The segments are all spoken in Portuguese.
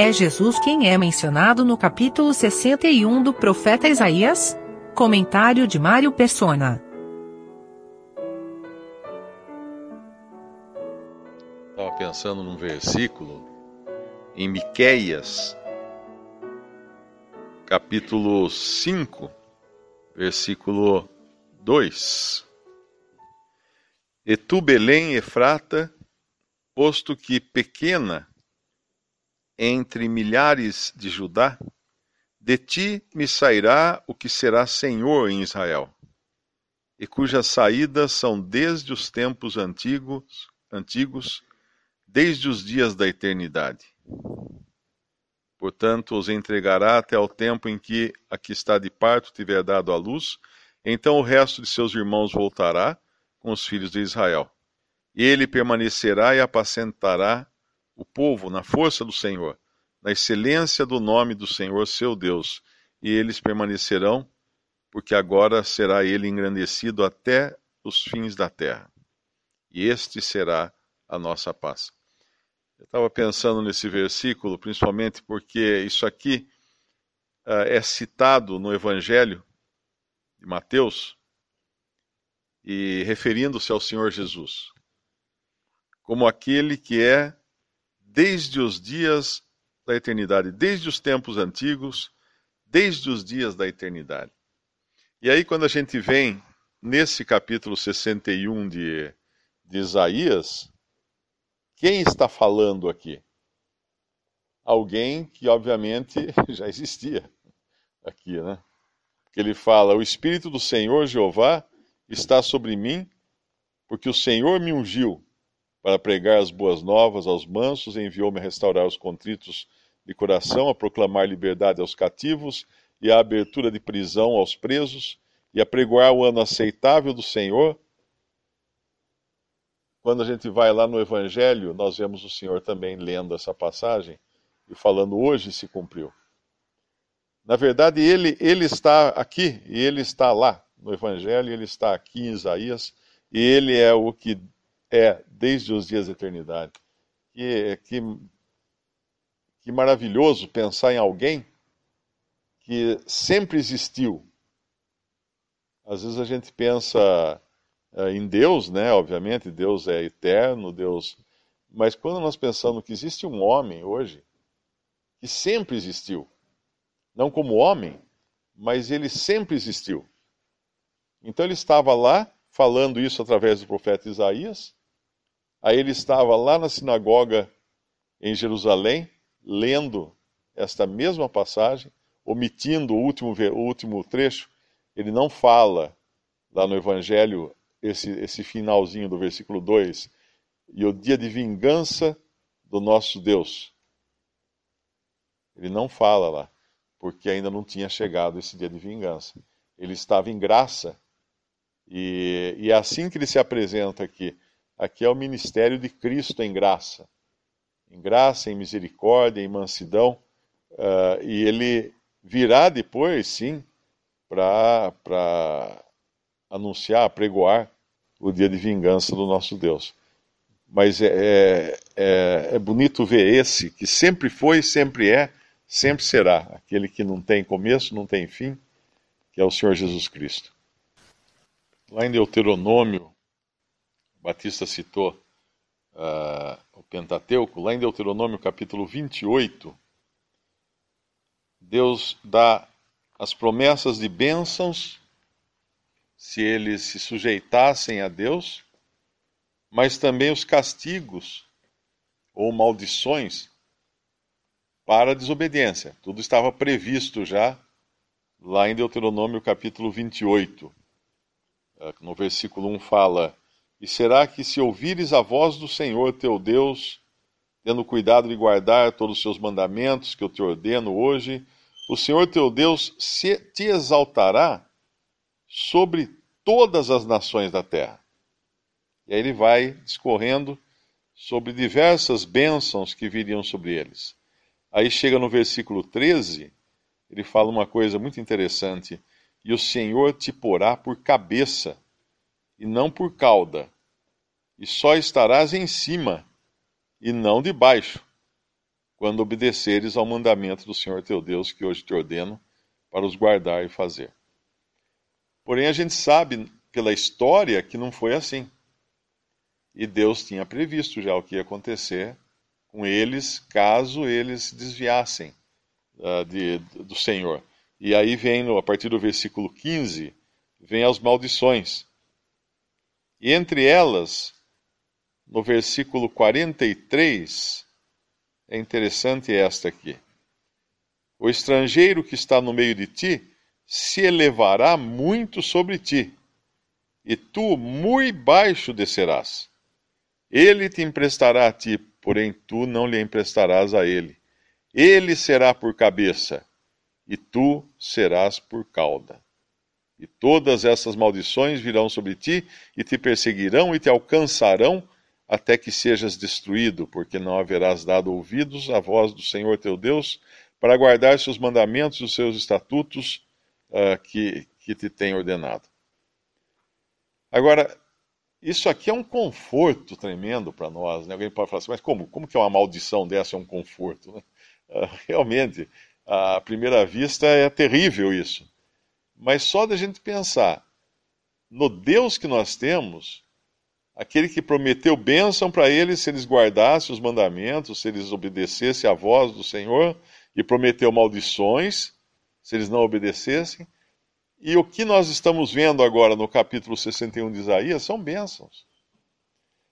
É Jesus quem é mencionado no capítulo 61 do profeta Isaías? Comentário de Mário Persona. Estava pensando num versículo em Miqueias, capítulo 5, versículo 2. E tu, Belém, Efrata, posto que pequena entre milhares de Judá, de ti me sairá o que será senhor em Israel, e cujas saídas são desde os tempos antigos, antigos, desde os dias da eternidade. Portanto, os entregará até o tempo em que a que está de parto tiver dado à luz, então o resto de seus irmãos voltará com os filhos de Israel. Ele permanecerá e apacentará o povo na força do Senhor, na excelência do nome do Senhor seu Deus, e eles permanecerão, porque agora será ele engrandecido até os fins da terra. E este será a nossa paz. Eu estava pensando nesse versículo, principalmente porque isso aqui uh, é citado no Evangelho de Mateus, e referindo-se ao Senhor Jesus, como aquele que é desde os dias da eternidade, desde os tempos antigos, desde os dias da eternidade. E aí, quando a gente vem nesse capítulo 61 de, de Isaías, quem está falando aqui? Alguém que, obviamente, já existia aqui, né? Que ele fala: O Espírito do Senhor Jeová está sobre mim, porque o Senhor me ungiu para pregar as boas novas aos mansos, enviou-me a restaurar os contritos de coração, a proclamar liberdade aos cativos e a abertura de prisão aos presos, e a pregoar o ano aceitável do Senhor. Quando a gente vai lá no Evangelho, nós vemos o Senhor também lendo essa passagem e falando: hoje se cumpriu. Na verdade, ele, ele está aqui e ele está lá no Evangelho, ele está aqui em Isaías, e ele é o que é desde os dias da eternidade. Que, que, que maravilhoso pensar em alguém que sempre existiu. Às vezes a gente pensa uh, em Deus, né? Obviamente, Deus é eterno, Deus. Mas quando nós pensamos que existe um homem hoje que sempre existiu, não como homem, mas ele sempre existiu. Então ele estava lá falando isso através do profeta Isaías, Aí ele estava lá na sinagoga em Jerusalém, lendo esta mesma passagem, omitindo o último, o último trecho. Ele não fala lá no Evangelho esse, esse finalzinho do versículo 2, e o dia de vingança do nosso Deus. Ele não fala lá, porque ainda não tinha chegado esse dia de vingança. Ele estava em graça, e, e é assim que ele se apresenta aqui Aqui é o ministério de Cristo em graça. Em graça, em misericórdia, em mansidão. Uh, e ele virá depois, sim, para anunciar, pregoar o dia de vingança do nosso Deus. Mas é, é, é, é bonito ver esse, que sempre foi, sempre é, sempre será. Aquele que não tem começo, não tem fim, que é o Senhor Jesus Cristo. Lá em Deuteronômio, Batista citou uh, o Pentateuco, lá em Deuteronômio capítulo 28, Deus dá as promessas de bênçãos se eles se sujeitassem a Deus, mas também os castigos ou maldições para a desobediência. Tudo estava previsto já lá em Deuteronômio capítulo 28. Ah, no versículo 1 fala: e será que, se ouvires a voz do Senhor teu Deus, tendo cuidado de guardar todos os seus mandamentos que eu te ordeno hoje, o Senhor teu Deus se, te exaltará sobre todas as nações da terra. E aí ele vai discorrendo sobre diversas bênçãos que viriam sobre eles. Aí chega no versículo 13, ele fala uma coisa muito interessante: E o Senhor te porá por cabeça e não por cauda, e só estarás em cima, e não debaixo. quando obedeceres ao mandamento do Senhor teu Deus, que hoje te ordeno, para os guardar e fazer. Porém, a gente sabe pela história que não foi assim. E Deus tinha previsto já o que ia acontecer com eles caso eles se desviassem uh, de, do Senhor. E aí vem, a partir do versículo 15, vem as maldições. E entre elas, no versículo 43, é interessante esta aqui. O estrangeiro que está no meio de ti se elevará muito sobre ti, e tu muito baixo descerás. Ele te emprestará a ti, porém tu não lhe emprestarás a ele. Ele será por cabeça, e tu serás por cauda. E todas essas maldições virão sobre ti, e te perseguirão e te alcançarão, até que sejas destruído, porque não haverás dado ouvidos à voz do Senhor teu Deus, para guardar seus mandamentos e os seus estatutos uh, que, que te tem ordenado. Agora, isso aqui é um conforto tremendo para nós. Né? Alguém pode falar assim, mas como? Como que uma maldição dessa é um conforto? Uh, realmente, à primeira vista é terrível isso. Mas só da gente pensar no Deus que nós temos, aquele que prometeu bênção para eles se eles guardassem os mandamentos, se eles obedecessem à voz do Senhor, e prometeu maldições se eles não obedecessem. E o que nós estamos vendo agora no capítulo 61 de Isaías são bênçãos.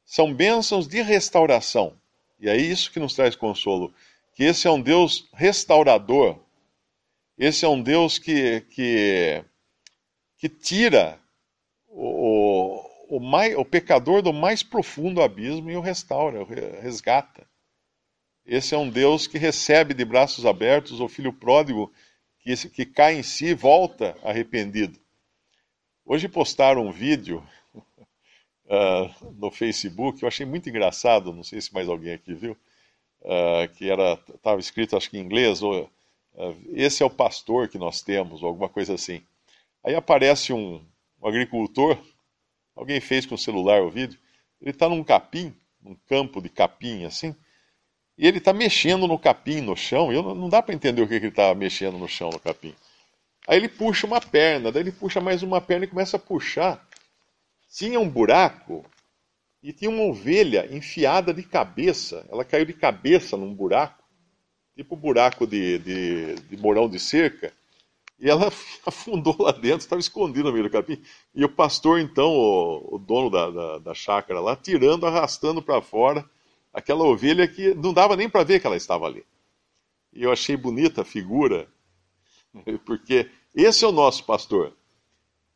São bênçãos de restauração. E é isso que nos traz consolo. Que esse é um Deus restaurador. Esse é um Deus que, que, que tira o, o, mais, o pecador do mais profundo abismo e o restaura, o resgata. Esse é um Deus que recebe de braços abertos o filho pródigo que, que cai em si e volta arrependido. Hoje postaram um vídeo uh, no Facebook, eu achei muito engraçado, não sei se mais alguém aqui viu, uh, que era estava escrito acho que em inglês, ou, esse é o pastor que nós temos, ou alguma coisa assim. Aí aparece um, um agricultor, alguém fez com o celular o vídeo, ele está num capim, num campo de capim assim, e ele está mexendo no capim, no chão, e eu, não dá para entender o que, que ele está mexendo no chão, no capim. Aí ele puxa uma perna, daí ele puxa mais uma perna e começa a puxar. Tinha um buraco e tinha uma ovelha enfiada de cabeça. Ela caiu de cabeça num buraco, tipo buraco de, de, de morão de cerca. E ela afundou lá dentro, estava escondida no meio do capim. E o pastor, então, o, o dono da, da, da chácara lá, tirando, arrastando para fora aquela ovelha que não dava nem para ver que ela estava ali. E eu achei bonita a figura, porque esse é o nosso pastor.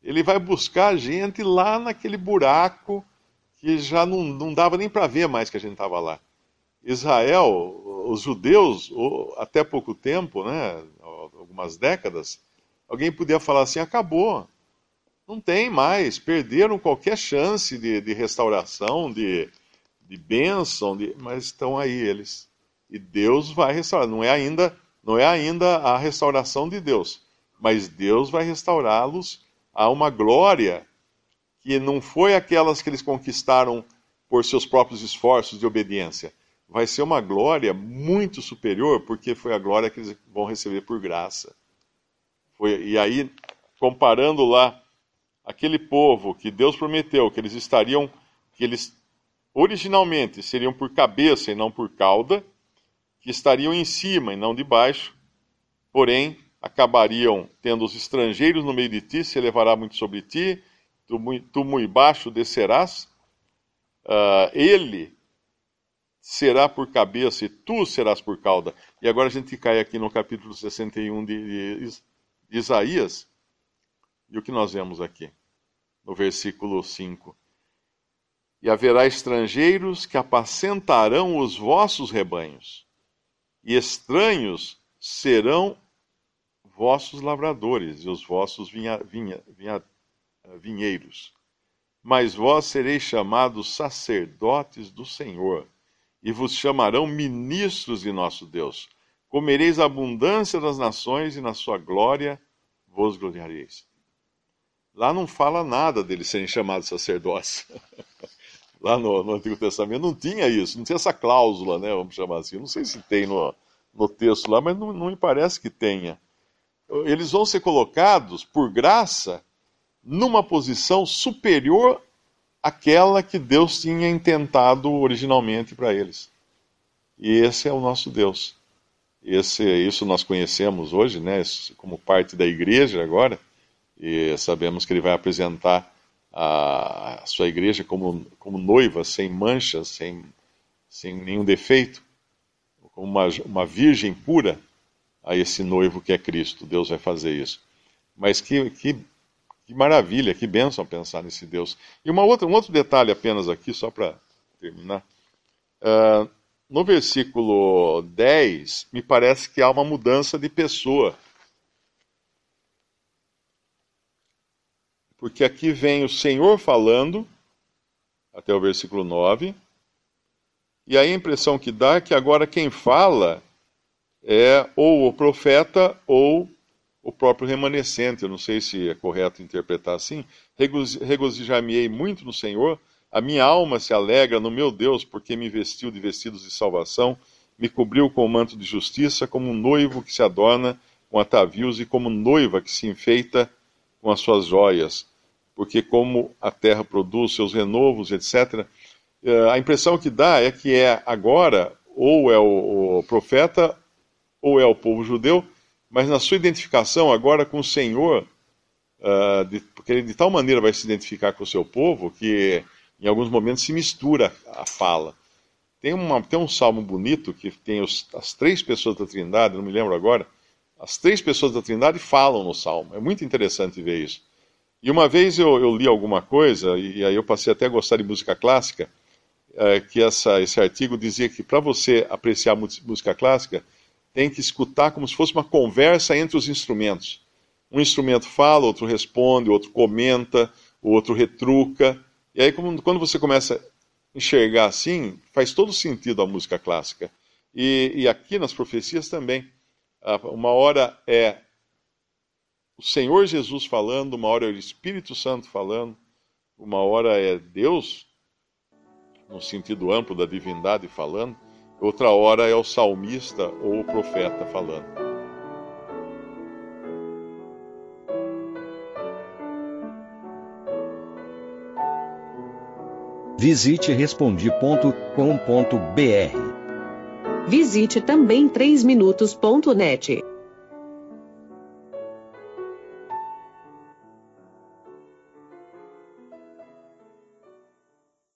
Ele vai buscar a gente lá naquele buraco que já não, não dava nem para ver mais que a gente estava lá. Israel, os judeus, até pouco tempo, né, algumas décadas, alguém podia falar assim: acabou, não tem mais, perderam qualquer chance de, de restauração, de, de bênção, de... mas estão aí eles. E Deus vai restaurar. Não é ainda, não é ainda a restauração de Deus, mas Deus vai restaurá-los a uma glória que não foi aquelas que eles conquistaram por seus próprios esforços de obediência. Vai ser uma glória muito superior, porque foi a glória que eles vão receber por graça. Foi, e aí, comparando lá aquele povo que Deus prometeu que eles estariam, que eles originalmente seriam por cabeça e não por cauda, que estariam em cima e não debaixo, porém acabariam tendo os estrangeiros no meio de ti, se elevará muito sobre ti, tu, tu muito baixo descerás, uh, ele será por cabeça e tu serás por cauda. E agora a gente cai aqui no capítulo 61 de, de Isaías, e o que nós vemos aqui? No versículo 5 e haverá estrangeiros que apacentarão os vossos rebanhos, e estranhos serão vossos lavradores e os vossos vinha, vinha, vinha, vinheiros. Mas vós sereis chamados sacerdotes do Senhor, e vos chamarão ministros de nosso Deus. Comereis a abundância das nações, e na sua glória vos gloriareis. Lá não fala nada deles serem chamados sacerdotes. lá no, no, Antigo Testamento não tinha isso, não tinha essa cláusula, né? Vamos chamar assim. Não sei se tem no, no texto lá, mas não, não me parece que tenha. Eles vão ser colocados, por graça, numa posição superior àquela que Deus tinha intentado originalmente para eles. E esse é o nosso Deus. Esse, isso nós conhecemos hoje, né, como parte da igreja agora, e sabemos que ele vai apresentar a, sua igreja como, como noiva, sem manchas, sem, sem nenhum defeito, como uma, uma virgem pura a esse noivo que é Cristo. Deus vai fazer isso. Mas que, que, que maravilha, que bênção pensar nesse Deus. E uma outra, um outro detalhe apenas aqui, só para terminar. Uh, no versículo 10, me parece que há uma mudança de pessoa. Porque aqui vem o Senhor falando, até o versículo 9, e a impressão que dá é que agora quem fala é ou o profeta ou o próprio remanescente. Eu não sei se é correto interpretar assim. Regozijar-me-ei muito no Senhor a minha alma se alegra no meu Deus, porque me vestiu de vestidos de salvação, me cobriu com o manto de justiça, como um noivo que se adorna com atavios e como noiva que se enfeita com as suas joias. Porque como a terra produz seus renovos, etc., eh, a impressão que dá é que é agora ou é o, profeta ou é o povo judeu, mas na sua identificação agora com o Senhor, uh, de, porque ele de tal maneira vai se identificar com o seu povo que em alguns momentos se mistura a fala. Tem, uma, tem um salmo bonito que tem os, as três pessoas da Trindade, não me lembro agora, as três pessoas da Trindade falam no salmo. É muito interessante ver isso. E uma vez eu, eu li alguma coisa, e aí eu passei até a gostar de música clássica, é, que essa, esse artigo dizia que para você apreciar música clássica, tem que escutar como se fosse uma conversa entre os instrumentos. Um instrumento fala, outro responde, outro comenta, outro retruca. E aí, quando você começa a enxergar assim, faz todo sentido a música clássica. E, e aqui nas profecias também. Uma hora é o Senhor Jesus falando, uma hora é o Espírito Santo falando, uma hora é Deus, no sentido amplo da divindade, falando, outra hora é o salmista ou o profeta falando. Visite respondi.com.br. Visite também 3minutos.net.